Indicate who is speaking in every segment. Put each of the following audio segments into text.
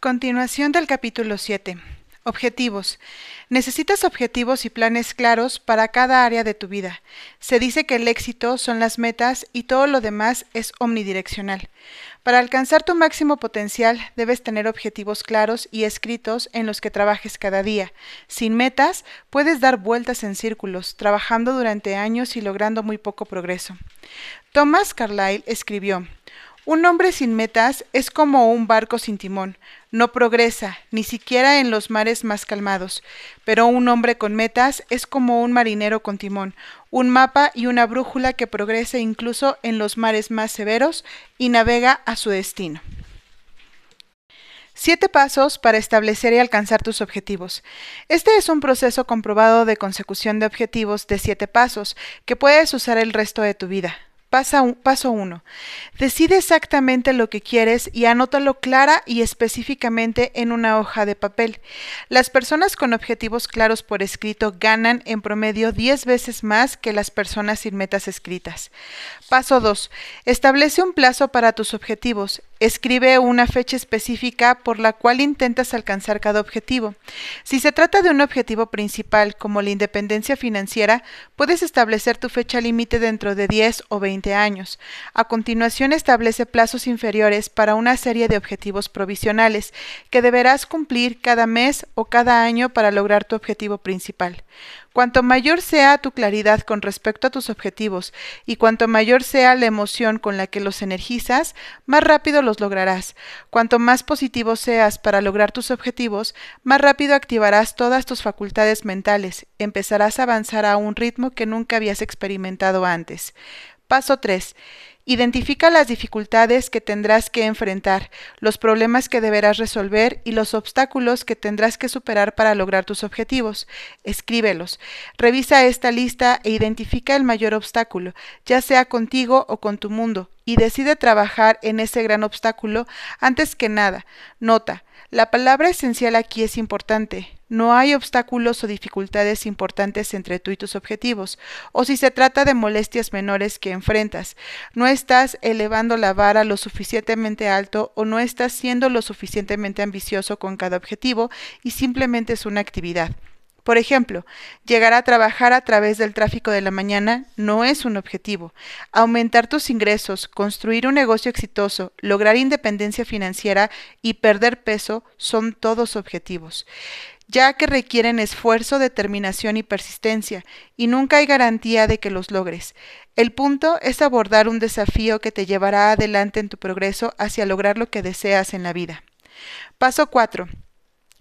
Speaker 1: Continuación del capítulo 7. Objetivos. Necesitas objetivos y planes claros para cada área de tu vida. Se dice que el éxito son las metas y todo lo demás es omnidireccional. Para alcanzar tu máximo potencial debes tener objetivos claros y escritos en los que trabajes cada día. Sin metas puedes dar vueltas en círculos, trabajando durante años y logrando muy poco progreso. Thomas Carlyle escribió, un hombre sin metas es como un barco sin timón. No progresa, ni siquiera en los mares más calmados. Pero un hombre con metas es como un marinero con timón, un mapa y una brújula que progresa incluso en los mares más severos y navega a su destino. Siete pasos para establecer y alcanzar tus objetivos. Este es un proceso comprobado de consecución de objetivos de siete pasos que puedes usar el resto de tu vida. Paso 1. Decide exactamente lo que quieres y anótalo clara y específicamente en una hoja de papel. Las personas con objetivos claros por escrito ganan en promedio 10 veces más que las personas sin metas escritas. Paso 2. Establece un plazo para tus objetivos. Escribe una fecha específica por la cual intentas alcanzar cada objetivo. Si se trata de un objetivo principal como la independencia financiera, puedes establecer tu fecha límite dentro de 10 o 20 años. A continuación establece plazos inferiores para una serie de objetivos provisionales que deberás cumplir cada mes o cada año para lograr tu objetivo principal. Cuanto mayor sea tu claridad con respecto a tus objetivos y cuanto mayor sea la emoción con la que los energizas, más rápido los lograrás. Cuanto más positivo seas para lograr tus objetivos, más rápido activarás todas tus facultades mentales, empezarás a avanzar a un ritmo que nunca habías experimentado antes. Paso 3. Identifica las dificultades que tendrás que enfrentar, los problemas que deberás resolver y los obstáculos que tendrás que superar para lograr tus objetivos. Escríbelos. Revisa esta lista e identifica el mayor obstáculo, ya sea contigo o con tu mundo, y decide trabajar en ese gran obstáculo antes que nada. Nota, la palabra esencial aquí es importante. No hay obstáculos o dificultades importantes entre tú y tus objetivos, o si se trata de molestias menores que enfrentas. No estás elevando la vara lo suficientemente alto o no estás siendo lo suficientemente ambicioso con cada objetivo y simplemente es una actividad. Por ejemplo, llegar a trabajar a través del tráfico de la mañana no es un objetivo. Aumentar tus ingresos, construir un negocio exitoso, lograr independencia financiera y perder peso son todos objetivos ya que requieren esfuerzo, determinación y persistencia, y nunca hay garantía de que los logres. El punto es abordar un desafío que te llevará adelante en tu progreso hacia lograr lo que deseas en la vida. Paso 4.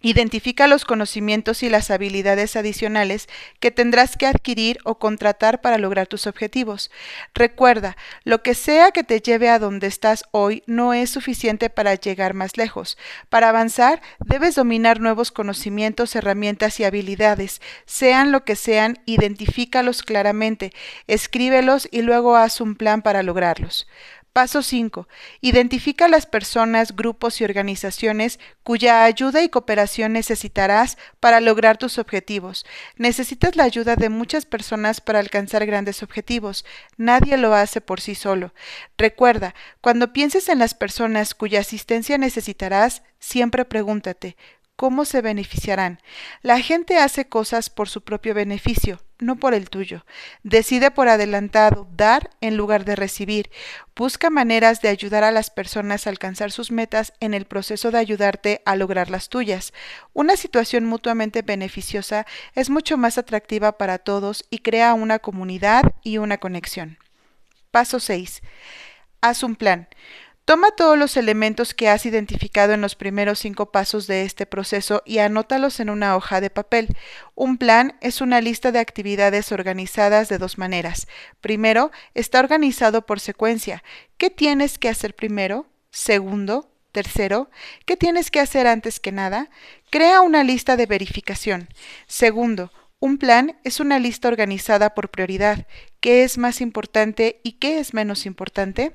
Speaker 1: Identifica los conocimientos y las habilidades adicionales que tendrás que adquirir o contratar para lograr tus objetivos. Recuerda, lo que sea que te lleve a donde estás hoy no es suficiente para llegar más lejos. Para avanzar, debes dominar nuevos conocimientos, herramientas y habilidades. Sean lo que sean, identifícalos claramente, escríbelos y luego haz un plan para lograrlos. Paso 5. Identifica las personas, grupos y organizaciones cuya ayuda y cooperación necesitarás para lograr tus objetivos. Necesitas la ayuda de muchas personas para alcanzar grandes objetivos. Nadie lo hace por sí solo. Recuerda, cuando pienses en las personas cuya asistencia necesitarás, siempre pregúntate, ¿Cómo se beneficiarán? La gente hace cosas por su propio beneficio, no por el tuyo. Decide por adelantado dar en lugar de recibir. Busca maneras de ayudar a las personas a alcanzar sus metas en el proceso de ayudarte a lograr las tuyas. Una situación mutuamente beneficiosa es mucho más atractiva para todos y crea una comunidad y una conexión. Paso 6. Haz un plan. Toma todos los elementos que has identificado en los primeros cinco pasos de este proceso y anótalos en una hoja de papel. Un plan es una lista de actividades organizadas de dos maneras. Primero, está organizado por secuencia. ¿Qué tienes que hacer primero? Segundo, Tercero, ¿qué tienes que hacer antes que nada? Crea una lista de verificación. Segundo, un plan es una lista organizada por prioridad. ¿Qué es más importante y qué es menos importante?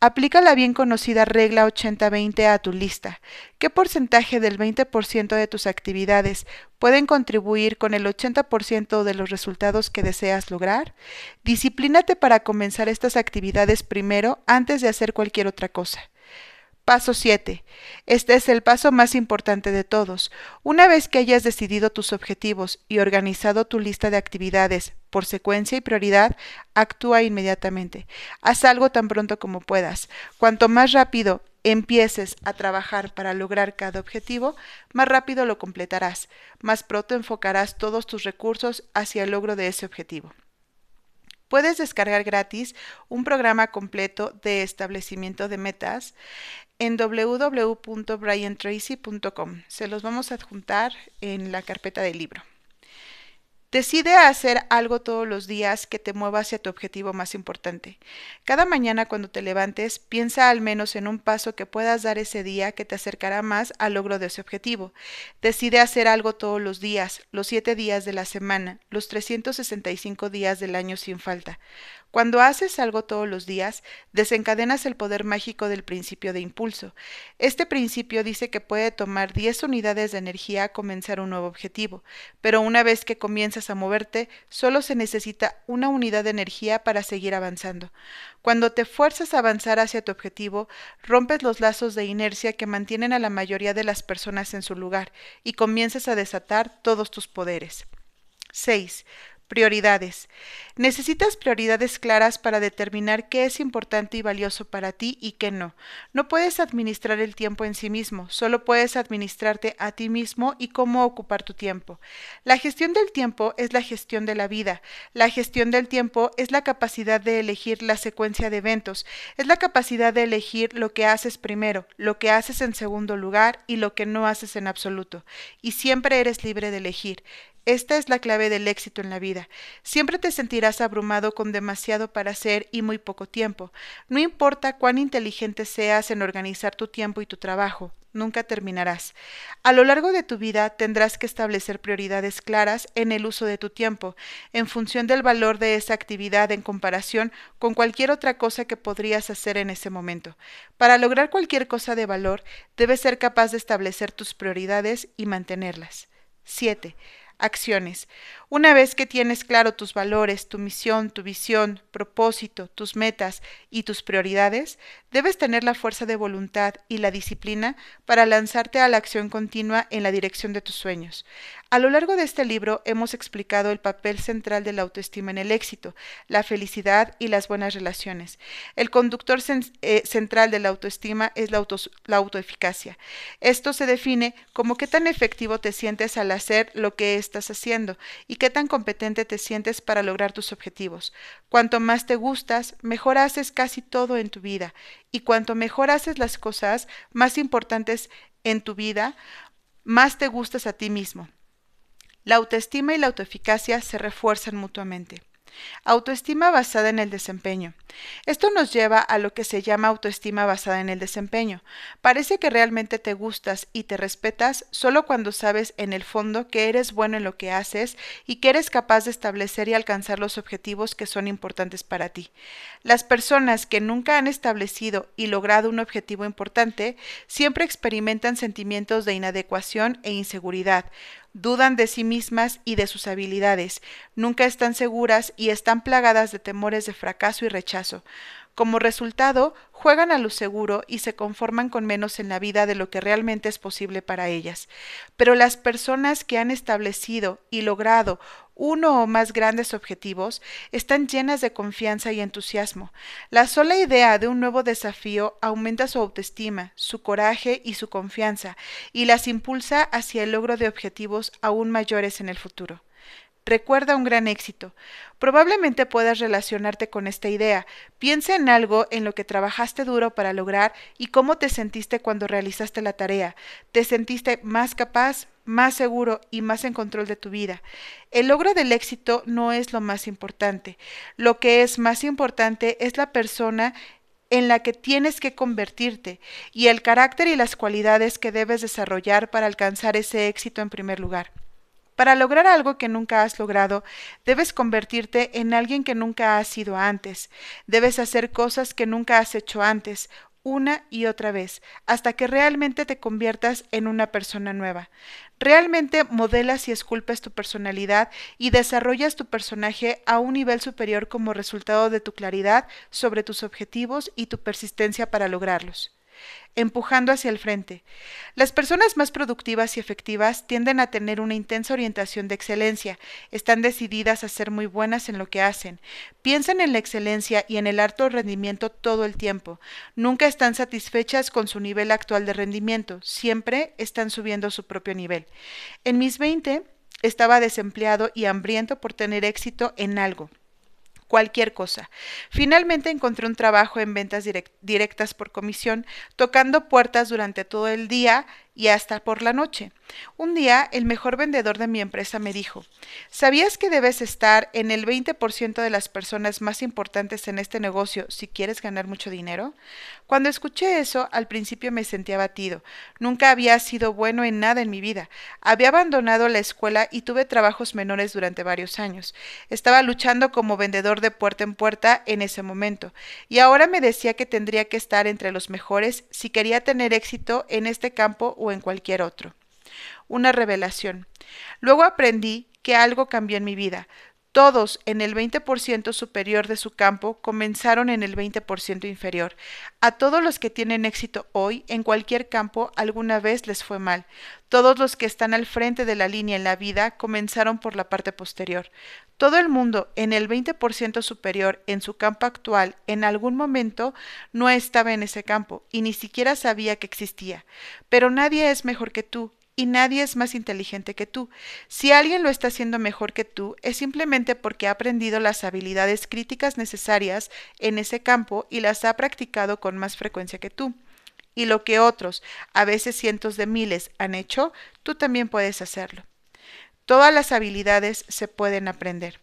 Speaker 1: Aplica la bien conocida regla 80-20 a tu lista. ¿Qué porcentaje del 20% de tus actividades pueden contribuir con el 80% de los resultados que deseas lograr? Disciplínate para comenzar estas actividades primero antes de hacer cualquier otra cosa. Paso 7. Este es el paso más importante de todos. Una vez que hayas decidido tus objetivos y organizado tu lista de actividades por secuencia y prioridad, actúa inmediatamente. Haz algo tan pronto como puedas. Cuanto más rápido empieces a trabajar para lograr cada objetivo, más rápido lo completarás, más pronto enfocarás todos tus recursos hacia el logro de ese objetivo. Puedes descargar gratis un programa completo de establecimiento de metas en www.briantracy.com. Se los vamos a adjuntar en la carpeta del libro. Decide hacer algo todos los días que te mueva hacia tu objetivo más importante. Cada mañana cuando te levantes, piensa al menos en un paso que puedas dar ese día que te acercará más al logro de ese objetivo. Decide hacer algo todos los días, los siete días de la semana, los 365 días del año sin falta. Cuando haces algo todos los días, desencadenas el poder mágico del principio de impulso. Este principio dice que puede tomar 10 unidades de energía comenzar un nuevo objetivo, pero una vez que comienzas a moverte, solo se necesita una unidad de energía para seguir avanzando. Cuando te fuerzas a avanzar hacia tu objetivo, rompes los lazos de inercia que mantienen a la mayoría de las personas en su lugar y comienzas a desatar todos tus poderes. 6. Prioridades. Necesitas prioridades claras para determinar qué es importante y valioso para ti y qué no. No puedes administrar el tiempo en sí mismo, solo puedes administrarte a ti mismo y cómo ocupar tu tiempo. La gestión del tiempo es la gestión de la vida. La gestión del tiempo es la capacidad de elegir la secuencia de eventos, es la capacidad de elegir lo que haces primero, lo que haces en segundo lugar y lo que no haces en absoluto. Y siempre eres libre de elegir. Esta es la clave del éxito en la vida. Siempre te sentirás abrumado con demasiado para hacer y muy poco tiempo. No importa cuán inteligente seas en organizar tu tiempo y tu trabajo, nunca terminarás. A lo largo de tu vida tendrás que establecer prioridades claras en el uso de tu tiempo, en función del valor de esa actividad en comparación con cualquier otra cosa que podrías hacer en ese momento. Para lograr cualquier cosa de valor, debes ser capaz de establecer tus prioridades y mantenerlas. 7. Acciones. Una vez que tienes claro tus valores, tu misión, tu visión, propósito, tus metas y tus prioridades, debes tener la fuerza de voluntad y la disciplina para lanzarte a la acción continua en la dirección de tus sueños. A lo largo de este libro hemos explicado el papel central de la autoestima en el éxito, la felicidad y las buenas relaciones. El conductor eh, central de la autoestima es la, la autoeficacia. Esto se define como qué tan efectivo te sientes al hacer lo que estás haciendo y qué tan competente te sientes para lograr tus objetivos. Cuanto más te gustas, mejor haces casi todo en tu vida, y cuanto mejor haces las cosas más importantes en tu vida, más te gustas a ti mismo. La autoestima y la autoeficacia se refuerzan mutuamente. Autoestima basada en el desempeño. Esto nos lleva a lo que se llama autoestima basada en el desempeño. Parece que realmente te gustas y te respetas solo cuando sabes en el fondo que eres bueno en lo que haces y que eres capaz de establecer y alcanzar los objetivos que son importantes para ti. Las personas que nunca han establecido y logrado un objetivo importante siempre experimentan sentimientos de inadecuación e inseguridad, dudan de sí mismas y de sus habilidades, nunca están seguras y están plagadas de temores de fracaso y rechazo. Como resultado, juegan a lo seguro y se conforman con menos en la vida de lo que realmente es posible para ellas. Pero las personas que han establecido y logrado uno o más grandes objetivos están llenas de confianza y entusiasmo. La sola idea de un nuevo desafío aumenta su autoestima, su coraje y su confianza, y las impulsa hacia el logro de objetivos aún mayores en el futuro. Recuerda un gran éxito. Probablemente puedas relacionarte con esta idea. Piensa en algo en lo que trabajaste duro para lograr y cómo te sentiste cuando realizaste la tarea. ¿Te sentiste más capaz, más seguro y más en control de tu vida? El logro del éxito no es lo más importante. Lo que es más importante es la persona en la que tienes que convertirte y el carácter y las cualidades que debes desarrollar para alcanzar ese éxito en primer lugar. Para lograr algo que nunca has logrado, debes convertirte en alguien que nunca has sido antes. Debes hacer cosas que nunca has hecho antes, una y otra vez, hasta que realmente te conviertas en una persona nueva. Realmente modelas y esculpes tu personalidad y desarrollas tu personaje a un nivel superior como resultado de tu claridad sobre tus objetivos y tu persistencia para lograrlos. Empujando hacia el frente. Las personas más productivas y efectivas tienden a tener una intensa orientación de excelencia, están decididas a ser muy buenas en lo que hacen, piensan en la excelencia y en el alto rendimiento todo el tiempo, nunca están satisfechas con su nivel actual de rendimiento, siempre están subiendo su propio nivel. En mis 20 estaba desempleado y hambriento por tener éxito en algo cualquier cosa. Finalmente encontré un trabajo en ventas directas por comisión, tocando puertas durante todo el día y hasta por la noche. Un día, el mejor vendedor de mi empresa me dijo, ¿sabías que debes estar en el 20% de las personas más importantes en este negocio si quieres ganar mucho dinero? Cuando escuché eso, al principio me sentí abatido. Nunca había sido bueno en nada en mi vida. Había abandonado la escuela y tuve trabajos menores durante varios años. Estaba luchando como vendedor de puerta en puerta en ese momento, y ahora me decía que tendría que estar entre los mejores si quería tener éxito en este campo o en cualquier otro. Una revelación. Luego aprendí que algo cambió en mi vida. Todos en el 20% superior de su campo comenzaron en el 20% inferior. A todos los que tienen éxito hoy en cualquier campo alguna vez les fue mal. Todos los que están al frente de la línea en la vida comenzaron por la parte posterior. Todo el mundo en el 20% superior en su campo actual en algún momento no estaba en ese campo y ni siquiera sabía que existía. Pero nadie es mejor que tú y nadie es más inteligente que tú. Si alguien lo está haciendo mejor que tú, es simplemente porque ha aprendido las habilidades críticas necesarias en ese campo y las ha practicado con más frecuencia que tú. Y lo que otros, a veces cientos de miles, han hecho, tú también puedes hacerlo. Todas las habilidades se pueden aprender.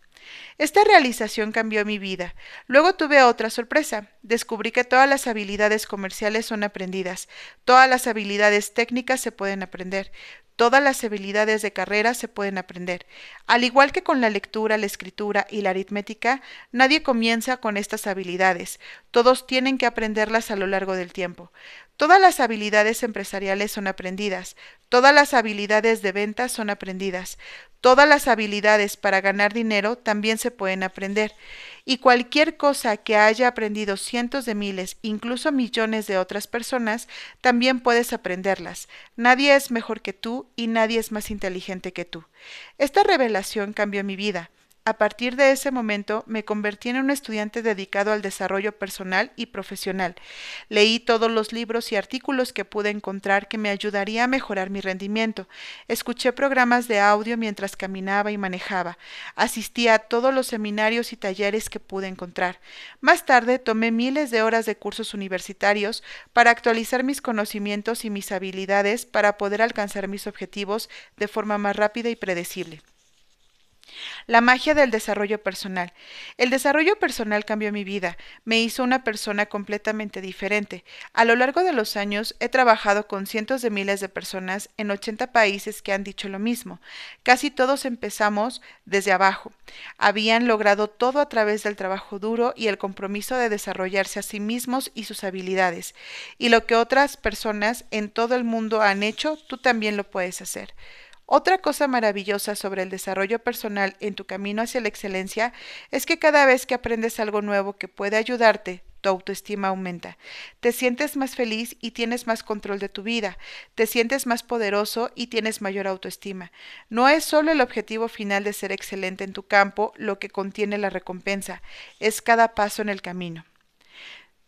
Speaker 1: Esta realización cambió mi vida. Luego tuve otra sorpresa. Descubrí que todas las habilidades comerciales son aprendidas. Todas las habilidades técnicas se pueden aprender. Todas las habilidades de carrera se pueden aprender. Al igual que con la lectura, la escritura y la aritmética, nadie comienza con estas habilidades. Todos tienen que aprenderlas a lo largo del tiempo. Todas las habilidades empresariales son aprendidas, todas las habilidades de ventas son aprendidas, todas las habilidades para ganar dinero también se pueden aprender, y cualquier cosa que haya aprendido cientos de miles, incluso millones de otras personas, también puedes aprenderlas. Nadie es mejor que tú y nadie es más inteligente que tú. Esta revelación cambió mi vida. A partir de ese momento me convertí en un estudiante dedicado al desarrollo personal y profesional. Leí todos los libros y artículos que pude encontrar que me ayudaría a mejorar mi rendimiento. Escuché programas de audio mientras caminaba y manejaba. Asistí a todos los seminarios y talleres que pude encontrar. Más tarde tomé miles de horas de cursos universitarios para actualizar mis conocimientos y mis habilidades para poder alcanzar mis objetivos de forma más rápida y predecible. La magia del desarrollo personal. El desarrollo personal cambió mi vida, me hizo una persona completamente diferente. A lo largo de los años he trabajado con cientos de miles de personas en 80 países que han dicho lo mismo. Casi todos empezamos desde abajo. Habían logrado todo a través del trabajo duro y el compromiso de desarrollarse a sí mismos y sus habilidades. Y lo que otras personas en todo el mundo han hecho, tú también lo puedes hacer. Otra cosa maravillosa sobre el desarrollo personal en tu camino hacia la excelencia es que cada vez que aprendes algo nuevo que puede ayudarte, tu autoestima aumenta. Te sientes más feliz y tienes más control de tu vida. Te sientes más poderoso y tienes mayor autoestima. No es solo el objetivo final de ser excelente en tu campo lo que contiene la recompensa, es cada paso en el camino.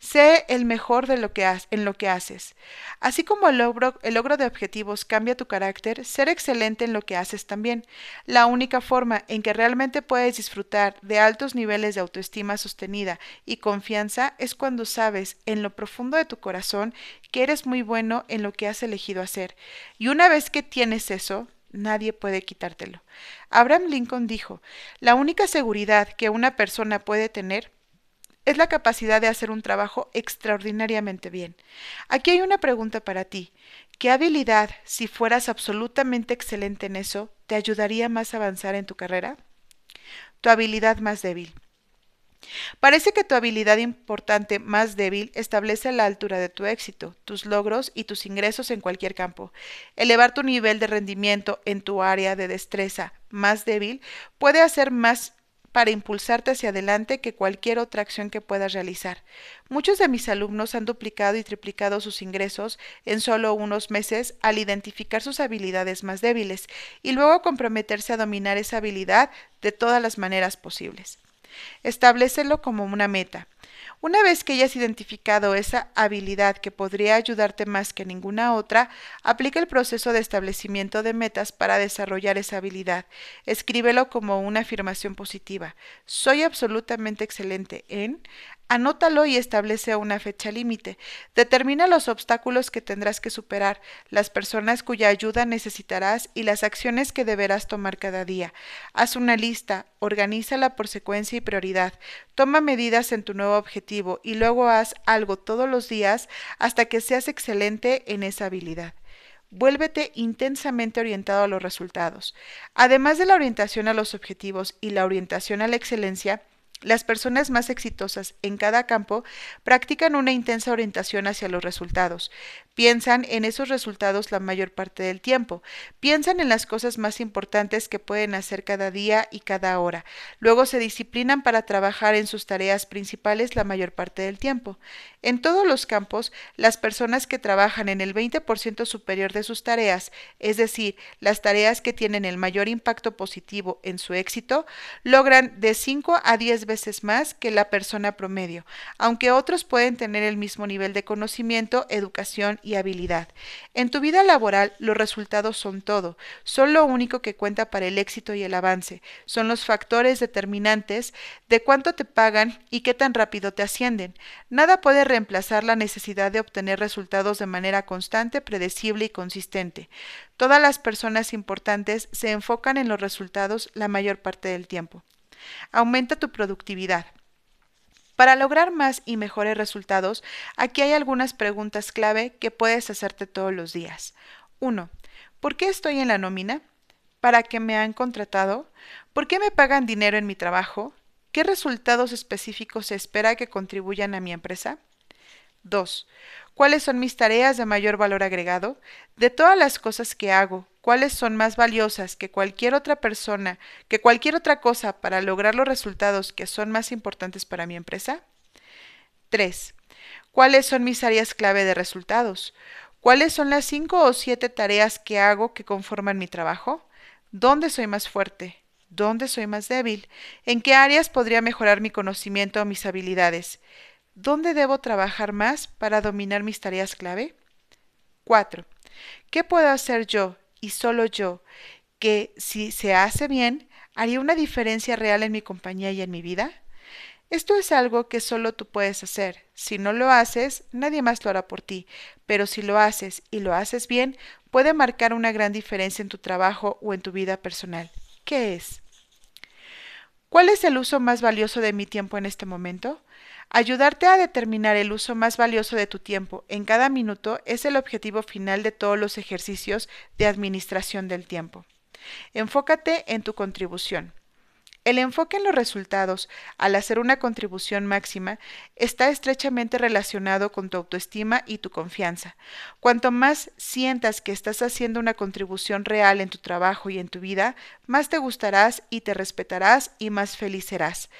Speaker 1: Sé el mejor de lo que en lo que haces. Así como el el logro de objetivos cambia tu carácter, ser excelente en lo que haces también. La única forma en que realmente puedes disfrutar de altos niveles de autoestima sostenida y confianza es cuando sabes en lo profundo de tu corazón que eres muy bueno en lo que has elegido hacer. Y una vez que tienes eso, nadie puede quitártelo. Abraham Lincoln dijo, la única seguridad que una persona puede tener es la capacidad de hacer un trabajo extraordinariamente bien. Aquí hay una pregunta para ti. ¿Qué habilidad, si fueras absolutamente excelente en eso, te ayudaría más a avanzar en tu carrera? Tu habilidad más débil. Parece que tu habilidad importante más débil establece la altura de tu éxito, tus logros y tus ingresos en cualquier campo. Elevar tu nivel de rendimiento en tu área de destreza más débil puede hacer más para impulsarte hacia adelante que cualquier otra acción que puedas realizar. Muchos de mis alumnos han duplicado y triplicado sus ingresos en solo unos meses al identificar sus habilidades más débiles y luego comprometerse a dominar esa habilidad de todas las maneras posibles. Establecelo como una meta. Una vez que hayas identificado esa habilidad que podría ayudarte más que ninguna otra, aplica el proceso de establecimiento de metas para desarrollar esa habilidad. Escríbelo como una afirmación positiva. Soy absolutamente excelente en Anótalo y establece una fecha límite. Determina los obstáculos que tendrás que superar, las personas cuya ayuda necesitarás y las acciones que deberás tomar cada día. Haz una lista, organízala por secuencia y prioridad. Toma medidas en tu nuevo objetivo y luego haz algo todos los días hasta que seas excelente en esa habilidad. Vuélvete intensamente orientado a los resultados. Además de la orientación a los objetivos y la orientación a la excelencia, las personas más exitosas en cada campo practican una intensa orientación hacia los resultados. Piensan en esos resultados la mayor parte del tiempo. Piensan en las cosas más importantes que pueden hacer cada día y cada hora. Luego se disciplinan para trabajar en sus tareas principales la mayor parte del tiempo. En todos los campos, las personas que trabajan en el 20% superior de sus tareas, es decir, las tareas que tienen el mayor impacto positivo en su éxito, logran de 5 a 10 veces más que la persona promedio, aunque otros pueden tener el mismo nivel de conocimiento, educación y habilidad. En tu vida laboral los resultados son todo, son lo único que cuenta para el éxito y el avance, son los factores determinantes de cuánto te pagan y qué tan rápido te ascienden. Nada puede reemplazar la necesidad de obtener resultados de manera constante, predecible y consistente. Todas las personas importantes se enfocan en los resultados la mayor parte del tiempo. Aumenta tu productividad. Para lograr más y mejores resultados, aquí hay algunas preguntas clave que puedes hacerte todos los días. 1. ¿Por qué estoy en la nómina? ¿Para qué me han contratado? ¿Por qué me pagan dinero en mi trabajo? ¿Qué resultados específicos se espera que contribuyan a mi empresa? 2. ¿Cuáles son mis tareas de mayor valor agregado? De todas las cosas que hago, ¿cuáles son más valiosas que cualquier otra persona, que cualquier otra cosa para lograr los resultados que son más importantes para mi empresa? 3. ¿Cuáles son mis áreas clave de resultados? ¿Cuáles son las cinco o siete tareas que hago que conforman mi trabajo? ¿Dónde soy más fuerte? ¿Dónde soy más débil? ¿En qué áreas podría mejorar mi conocimiento o mis habilidades? ¿Dónde debo trabajar más para dominar mis tareas clave? 4. ¿Qué puedo hacer yo y solo yo que, si se hace bien, haría una diferencia real en mi compañía y en mi vida? Esto es algo que solo tú puedes hacer. Si no lo haces, nadie más lo hará por ti, pero si lo haces y lo haces bien, puede marcar una gran diferencia en tu trabajo o en tu vida personal. ¿Qué es? ¿Cuál es el uso más valioso de mi tiempo en este momento? Ayudarte a determinar el uso más valioso de tu tiempo en cada minuto es el objetivo final de todos los ejercicios de administración del tiempo. Enfócate en tu contribución. El enfoque en los resultados, al hacer una contribución máxima, está estrechamente relacionado con tu autoestima y tu confianza. Cuanto más sientas que estás haciendo una contribución real en tu trabajo y en tu vida, más te gustarás y te respetarás y más feliz serás.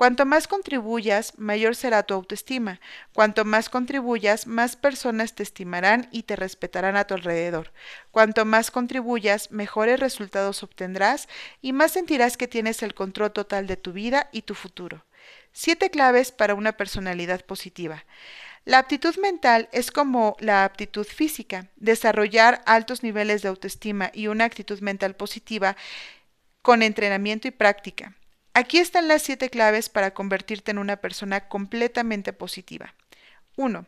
Speaker 1: Cuanto más contribuyas, mayor será tu autoestima. Cuanto más contribuyas, más personas te estimarán y te respetarán a tu alrededor. Cuanto más contribuyas, mejores resultados obtendrás y más sentirás que tienes el control total de tu vida y tu futuro. Siete claves para una personalidad positiva. La aptitud mental es como la aptitud física. Desarrollar altos niveles de autoestima y una actitud mental positiva con entrenamiento y práctica. Aquí están las siete claves para convertirte en una persona completamente positiva. 1.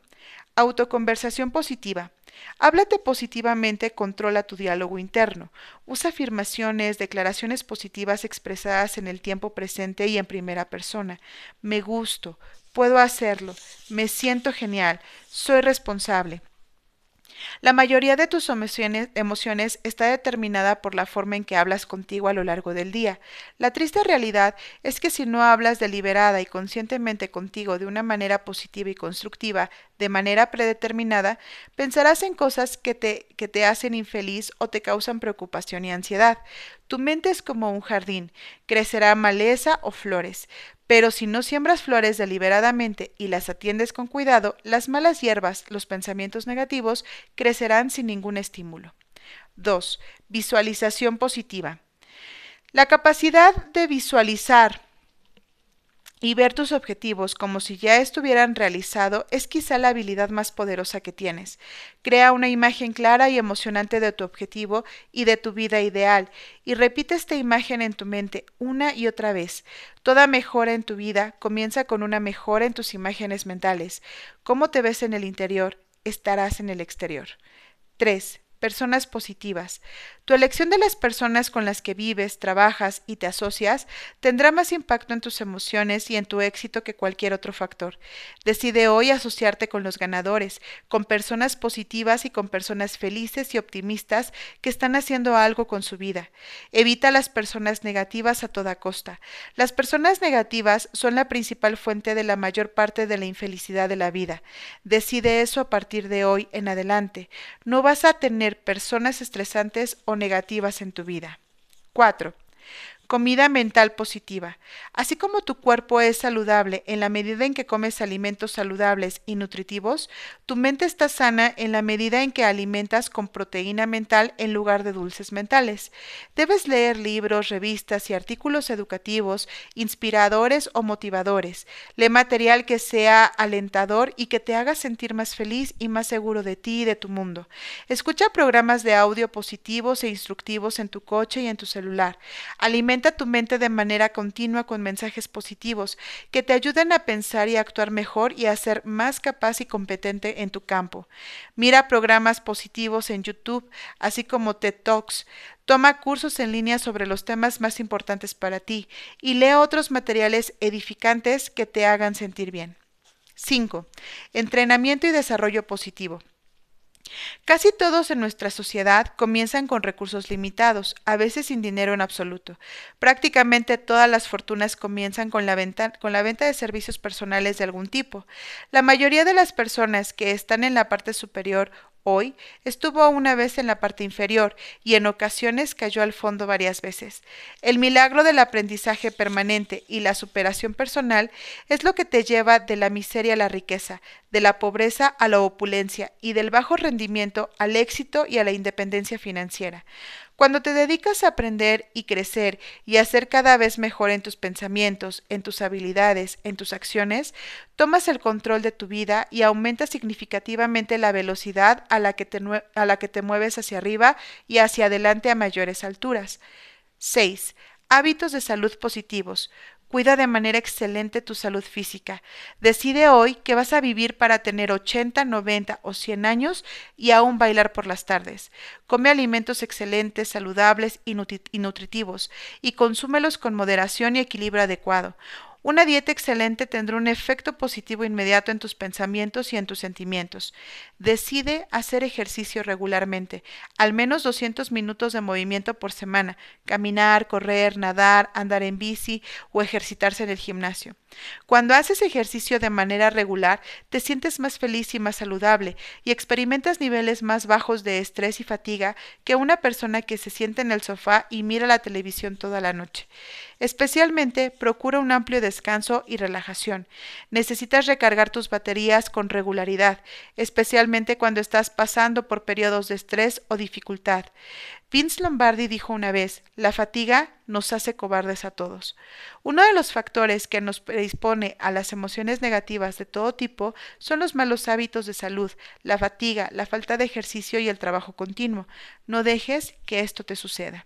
Speaker 1: Autoconversación positiva. Háblate positivamente, controla tu diálogo interno. Usa afirmaciones, declaraciones positivas expresadas en el tiempo presente y en primera persona. Me gusto, puedo hacerlo, me siento genial, soy responsable. La mayoría de tus emociones, está determinada por la forma en que hablas contigo a lo largo del día. La triste realidad es que si no hablas deliberada y conscientemente contigo de una manera positiva y constructiva, de manera predeterminada, pensarás en cosas que te, que te hacen infeliz o te causan preocupación y ansiedad. Tu mente es como un jardín, crecerá maleza o flores, pero si no siembras flores deliberadamente y las atiendes con cuidado, las malas hierbas, los pensamientos negativos, crecerán sin ningún estímulo. 2. Visualización positiva. La capacidad de visualizar y ver tus objetivos como si ya estuvieran realizado es quizá la habilidad más poderosa que tienes. Crea una imagen clara y emocionante de tu objetivo y de tu vida ideal y repite esta imagen en tu mente una y otra vez. Toda mejora en tu vida comienza con una mejora en tus imágenes mentales. Cómo te ves en el interior, estarás en el exterior. 3. Personas positivas. Tu elección de las personas con las que vives, trabajas y te asocias tendrá más impacto en tus emociones y en tu éxito que cualquier otro factor. Decide hoy asociarte con los ganadores, con personas positivas y con personas felices y optimistas que están haciendo algo con su vida. Evita las personas negativas a toda costa. Las personas negativas son la principal fuente de la mayor parte de la infelicidad de la vida. Decide eso a partir de hoy en adelante. No vas a tener personas estresantes o negativas en tu vida. 4. Comida mental positiva. Así como tu cuerpo es saludable en la medida en que comes alimentos saludables y nutritivos, tu mente está sana en la medida en que alimentas con proteína mental en lugar de dulces mentales. Debes leer libros, revistas y artículos educativos, inspiradores o motivadores. Lee material que sea alentador y que te haga sentir más feliz y más seguro de ti y de tu mundo. Escucha programas de audio positivos e instructivos en tu coche y en tu celular. Alimenta tu mente de manera continua con mensajes positivos que te ayuden a pensar y actuar mejor y a ser más capaz y competente en tu campo. Mira programas positivos en YouTube, así como TED Talks. Toma cursos en línea sobre los temas más importantes para ti y lee otros materiales edificantes que te hagan sentir bien. 5. Entrenamiento y desarrollo positivo. Casi todos en nuestra sociedad comienzan con recursos limitados, a veces sin dinero en absoluto. Prácticamente todas las fortunas comienzan con la, venta, con la venta de servicios personales de algún tipo. La mayoría de las personas que están en la parte superior Hoy estuvo una vez en la parte inferior y en ocasiones cayó al fondo varias veces. El milagro del aprendizaje permanente y la superación personal es lo que te lleva de la miseria a la riqueza, de la pobreza a la opulencia y del bajo rendimiento al éxito y a la independencia financiera. Cuando te dedicas a aprender y crecer y a ser cada vez mejor en tus pensamientos, en tus habilidades, en tus acciones, tomas el control de tu vida y aumentas significativamente la velocidad a la que te, a la que te mueves hacia arriba y hacia adelante a mayores alturas. 6. Hábitos de salud positivos. Cuida de manera excelente tu salud física. Decide hoy que vas a vivir para tener 80, 90 o 100 años y aún bailar por las tardes. Come alimentos excelentes, saludables y, nutritivos y consúmelos con moderación y equilibrio adecuado. Una dieta excelente tendrá un efecto positivo inmediato en tus pensamientos y en tus sentimientos. Decide hacer ejercicio regularmente, al menos 200 minutos de movimiento por semana, caminar, correr, nadar, andar en bici o ejercitarse en el gimnasio. Cuando haces ejercicio de manera regular, te sientes más feliz y más saludable y experimentas niveles más bajos de estrés y fatiga que una persona que se sienta en el sofá y mira la televisión toda la noche. Especialmente, procura un amplio y relajación. Necesitas recargar tus baterías con regularidad, especialmente cuando estás pasando por periodos de estrés o dificultad. Vince Lombardi dijo una vez, la fatiga nos hace cobardes a todos. Uno de los factores que nos predispone a las emociones negativas de todo tipo son los malos hábitos de salud, la fatiga, la falta de ejercicio y el trabajo continuo. No dejes que esto te suceda.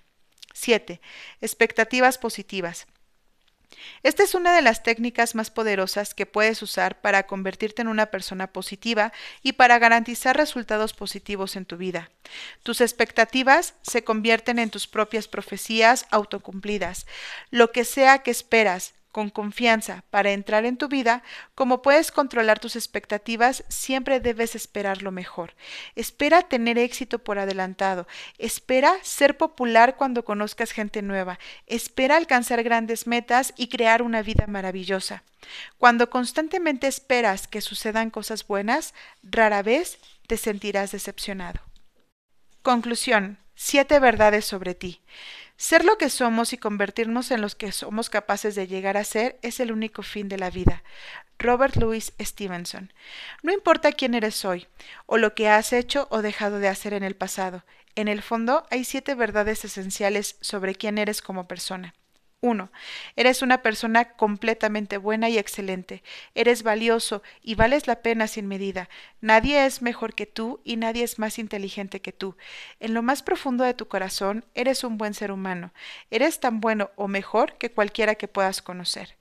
Speaker 1: 7. Expectativas positivas. Esta es una de las técnicas más poderosas que puedes usar para convertirte en una persona positiva y para garantizar resultados positivos en tu vida. Tus expectativas se convierten en tus propias profecías autocumplidas. Lo que sea que esperas, con confianza para entrar en tu vida, como puedes controlar tus expectativas, siempre debes esperar lo mejor. Espera tener éxito por adelantado. Espera ser popular cuando conozcas gente nueva. Espera alcanzar grandes metas y crear una vida maravillosa. Cuando constantemente esperas que sucedan cosas buenas, rara vez te sentirás decepcionado. Conclusión. Siete verdades sobre ti. Ser lo que somos y convertirnos en los que somos capaces de llegar a ser es el único fin de la vida. Robert Louis Stevenson. No importa quién eres hoy, o lo que has hecho o dejado de hacer en el pasado, en el fondo hay siete verdades esenciales sobre quién eres como persona. 1. Eres una persona completamente buena y excelente. Eres valioso y vales la pena sin medida. Nadie es mejor que tú y nadie es más inteligente que tú. En lo más profundo de tu corazón, eres un buen ser humano. Eres tan bueno o mejor que cualquiera que puedas conocer.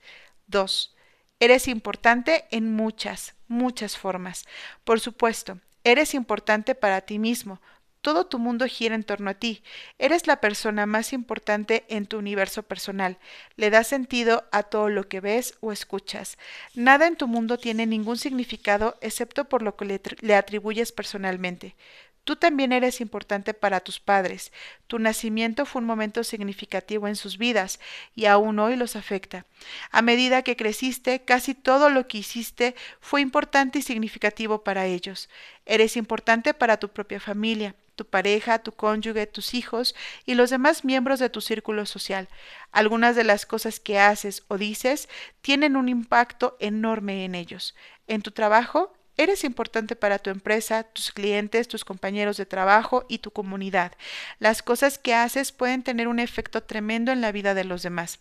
Speaker 1: 2. Eres importante en muchas, muchas formas. Por supuesto, eres importante para ti mismo, todo tu mundo gira en torno a ti. Eres la persona más importante en tu universo personal. Le das sentido a todo lo que ves o escuchas. Nada en tu mundo tiene ningún significado excepto por lo que le, atribuyes personalmente. Tú también eres importante para tus padres. Tu nacimiento fue un momento significativo en sus vidas y aún hoy los afecta. A medida que creciste, casi todo lo que hiciste fue importante y significativo para ellos. Eres importante para tu propia familia tu pareja, tu cónyuge, tus hijos y los demás miembros de tu círculo social. Algunas de las cosas que haces o dices tienen un impacto enorme en ellos. En tu trabajo, Eres importante para tu empresa, tus clientes, tus compañeros de trabajo y tu comunidad. Las cosas que haces pueden tener un efecto tremendo en la vida de los demás.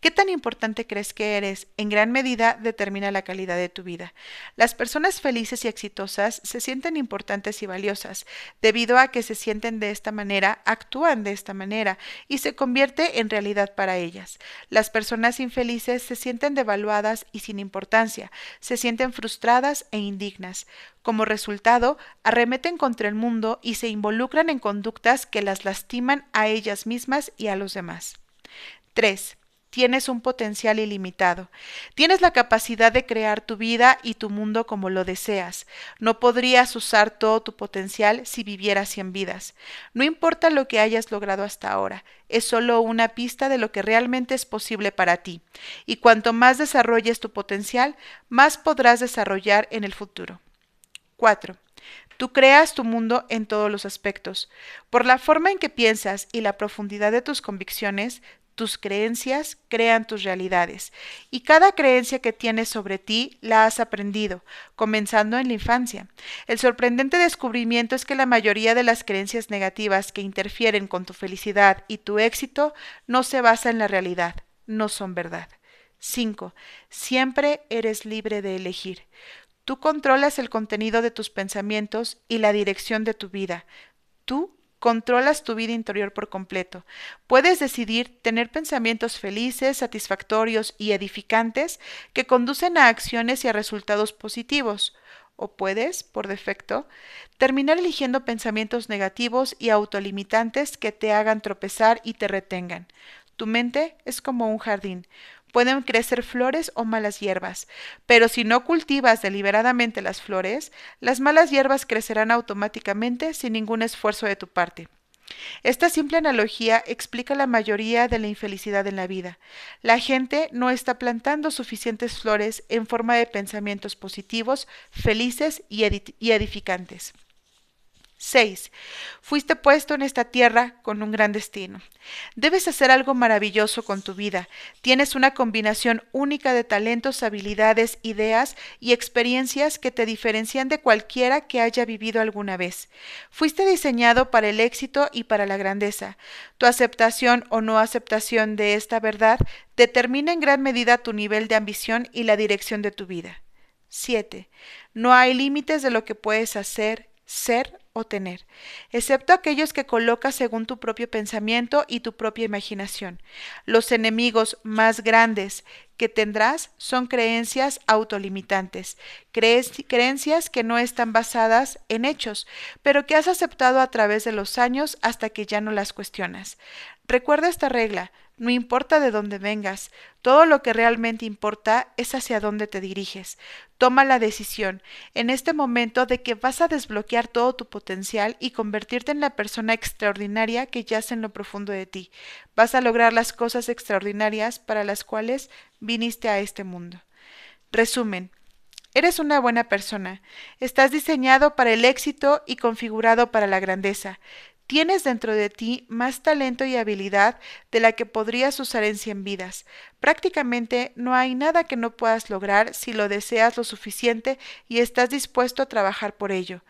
Speaker 1: ¿Qué tan importante crees que eres? En gran medida determina la calidad de tu vida. Las personas felices y exitosas se sienten importantes y valiosas. Debido a que se sienten de esta manera, actúan de esta manera y se convierte en realidad para ellas. Las personas infelices se sienten devaluadas y sin importancia, se sienten frustradas e indignas. Como resultado, arremeten contra el mundo y se involucran en conductas que las lastiman a ellas mismas y a los demás. 3. Tienes un potencial ilimitado. Tienes la capacidad de crear tu vida y tu mundo como lo deseas. No podrías usar todo tu potencial si vivieras cien vidas. No importa lo que hayas logrado hasta ahora, es solo una pista de lo que realmente es posible para ti. Y cuanto más desarrolles tu potencial, más podrás desarrollar en el futuro. 4. Tú creas tu mundo en todos los aspectos. Por la forma en que piensas y la profundidad de tus convicciones, tus creencias crean tus realidades y cada creencia que tienes sobre ti la has aprendido, comenzando en la infancia. El sorprendente descubrimiento es que la mayoría de las creencias negativas que interfieren con tu felicidad y tu éxito no se basa en la realidad, no son verdad. 5. Siempre eres libre de elegir. Tú controlas el contenido de tus pensamientos y la dirección de tu vida. Tú Controlas tu vida interior por completo. Puedes decidir tener pensamientos felices, satisfactorios y edificantes que conducen a acciones y a resultados positivos. O puedes, por defecto, terminar eligiendo pensamientos negativos y autolimitantes que te hagan tropezar y te retengan. Tu mente es como un jardín. Pueden crecer flores o malas hierbas, pero si no cultivas deliberadamente las flores, las malas hierbas crecerán automáticamente sin ningún esfuerzo de tu parte. Esta simple analogía explica la mayoría de la infelicidad en la vida. La gente no está plantando suficientes flores en forma de pensamientos positivos, felices y, edificantes. 6. Fuiste puesto en esta tierra con un gran destino. Debes hacer algo maravilloso con tu vida. Tienes una combinación única de talentos, habilidades, ideas y experiencias que te diferencian de cualquiera que haya vivido alguna vez. Fuiste diseñado para el éxito y para la grandeza. Tu aceptación o no aceptación de esta verdad determina en gran medida tu nivel de ambición y la dirección de tu vida. 7. No hay límites de lo que puedes hacer, ser o tener, excepto aquellos que colocas según tu propio pensamiento y tu propia imaginación. Los enemigos más grandes que tendrás son creencias autolimitantes, creencias que no están basadas en hechos, pero que has aceptado a través de los años hasta que ya no las cuestionas. Recuerda esta regla, no importa de dónde vengas, todo lo que realmente importa es hacia dónde te diriges. Toma la decisión en este momento de que vas a desbloquear todo tu potencial y convertirte en la persona extraordinaria que yace en lo profundo de ti. Vas a lograr las cosas extraordinarias para las cuales viniste a este mundo. Resumen. Eres una buena persona. Estás diseñado para el éxito y configurado para la grandeza. Tienes dentro de ti más talento y habilidad de la que podrías usar en cien vidas. Prácticamente no hay nada que no puedas lograr si lo deseas lo suficiente y estás dispuesto a trabajar por ello.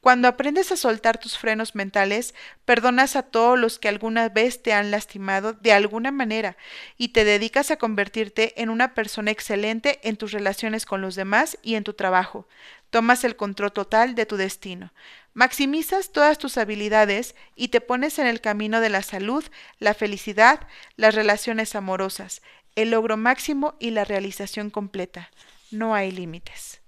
Speaker 1: Cuando aprendes a soltar tus frenos mentales, perdonas a todos los que alguna vez te han lastimado de alguna manera y te dedicas a convertirte en una persona excelente en tus relaciones con los demás y en tu trabajo. Tomas el control total de tu destino. Maximizas todas tus habilidades y te pones en el camino de la salud, la felicidad, las relaciones amorosas, el logro máximo y la realización completa. No hay límites.